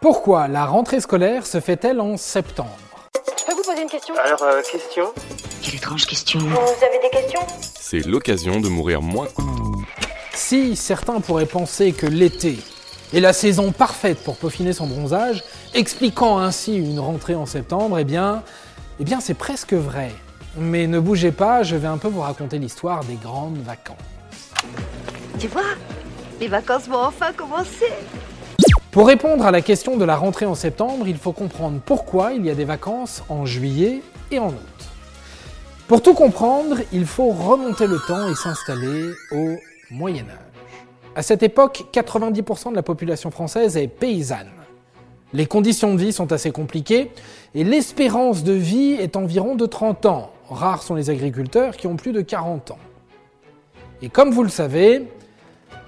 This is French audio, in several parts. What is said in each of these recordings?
Pourquoi la rentrée scolaire se fait-elle en septembre Je peux vous poser une question Alors, euh, question Quelle étrange question. Vous avez des questions C'est l'occasion de mourir moins. Si certains pourraient penser que l'été est la saison parfaite pour peaufiner son bronzage, expliquant ainsi une rentrée en septembre, eh bien, eh bien c'est presque vrai. Mais ne bougez pas, je vais un peu vous raconter l'histoire des grandes vacances. Tu vois, les vacances vont enfin commencer. Pour répondre à la question de la rentrée en septembre, il faut comprendre pourquoi il y a des vacances en juillet et en août. Pour tout comprendre, il faut remonter le temps et s'installer au Moyen Âge. À cette époque, 90% de la population française est paysanne. Les conditions de vie sont assez compliquées et l'espérance de vie est environ de 30 ans. Rares sont les agriculteurs qui ont plus de 40 ans. Et comme vous le savez,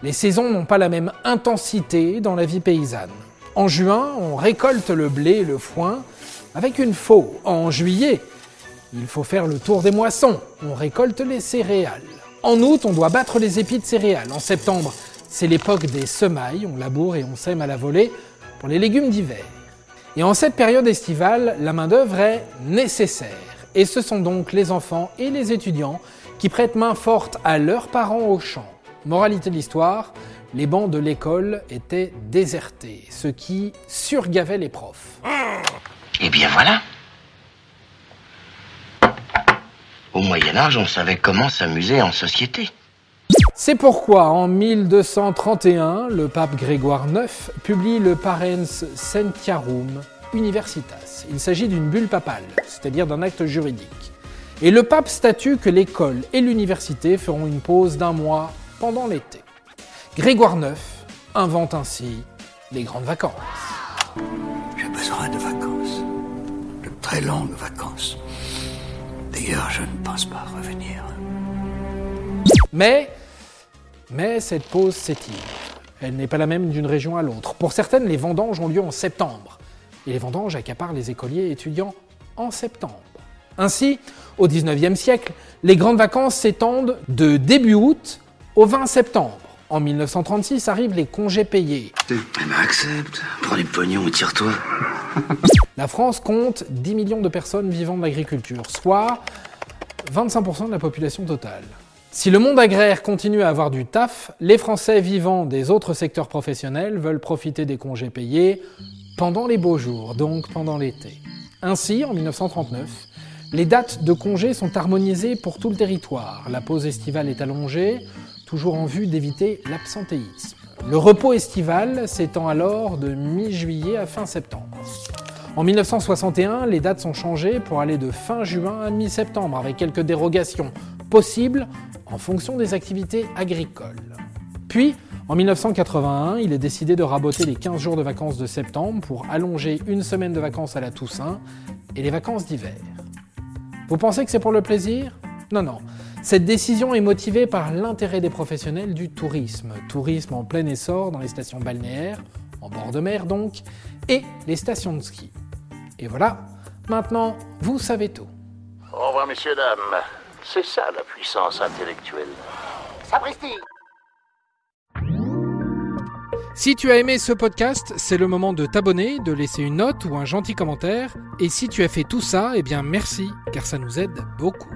les saisons n'ont pas la même intensité dans la vie paysanne. En juin, on récolte le blé et le foin avec une faux. En juillet, il faut faire le tour des moissons. On récolte les céréales. En août, on doit battre les épis de céréales. En septembre, c'est l'époque des semailles. On laboure et on sème à la volée pour les légumes d'hiver. Et en cette période estivale, la main-d'œuvre est nécessaire. Et ce sont donc les enfants et les étudiants qui prêtent main forte à leurs parents au champ. Moralité de l'histoire, les bancs de l'école étaient désertés, ce qui surgavait les profs. Eh bien voilà. Au Moyen Âge, on savait comment s'amuser en société. C'est pourquoi en 1231, le pape Grégoire IX publie le Parens Sentiarum Universitas. Il s'agit d'une bulle papale, c'est-à-dire d'un acte juridique. Et le pape statue que l'école et l'université feront une pause d'un mois pendant l'été. Grégoire IX invente ainsi les grandes vacances. J'ai besoin de vacances. De très longues vacances. D'ailleurs, je ne pense pas revenir. Mais, mais cette pause s'étire. Elle n'est pas la même d'une région à l'autre. Pour certaines, les vendanges ont lieu en septembre. Et les vendanges accaparent les écoliers et étudiants en septembre. Ainsi, au XIXe siècle, les grandes vacances s'étendent de début août au 20 septembre. En 1936 arrivent les congés payés. Eh ben, accepte. Prends les pognons et tire-toi. La France compte 10 millions de personnes vivant de l'agriculture, soit 25% de la population totale. Si le monde agraire continue à avoir du taf, les Français vivant des autres secteurs professionnels veulent profiter des congés payés pendant les beaux jours, donc pendant l'été. Ainsi, en 1939, les dates de congés sont harmonisées pour tout le territoire. La pause estivale est allongée, toujours en vue d'éviter l'absentéisme. Le repos estival s'étend alors de mi-juillet à fin septembre. En 1961, les dates sont changées pour aller de fin juin à mi-septembre, avec quelques dérogations possibles en fonction des activités agricoles. Puis, en 1981, il est décidé de raboter les 15 jours de vacances de septembre pour allonger une semaine de vacances à la Toussaint et les vacances d'hiver. Vous pensez que c'est pour le plaisir? Non, non. Cette décision est motivée par l'intérêt des professionnels du tourisme. Tourisme en plein essor dans les stations balnéaires, en bord de mer donc, et les stations de ski. Et voilà, maintenant, vous savez tout. Au revoir, messieurs, dames. C'est ça la puissance intellectuelle. Sapristi Si tu as aimé ce podcast, c'est le moment de t'abonner, de laisser une note ou un gentil commentaire. Et si tu as fait tout ça, eh bien merci, car ça nous aide beaucoup.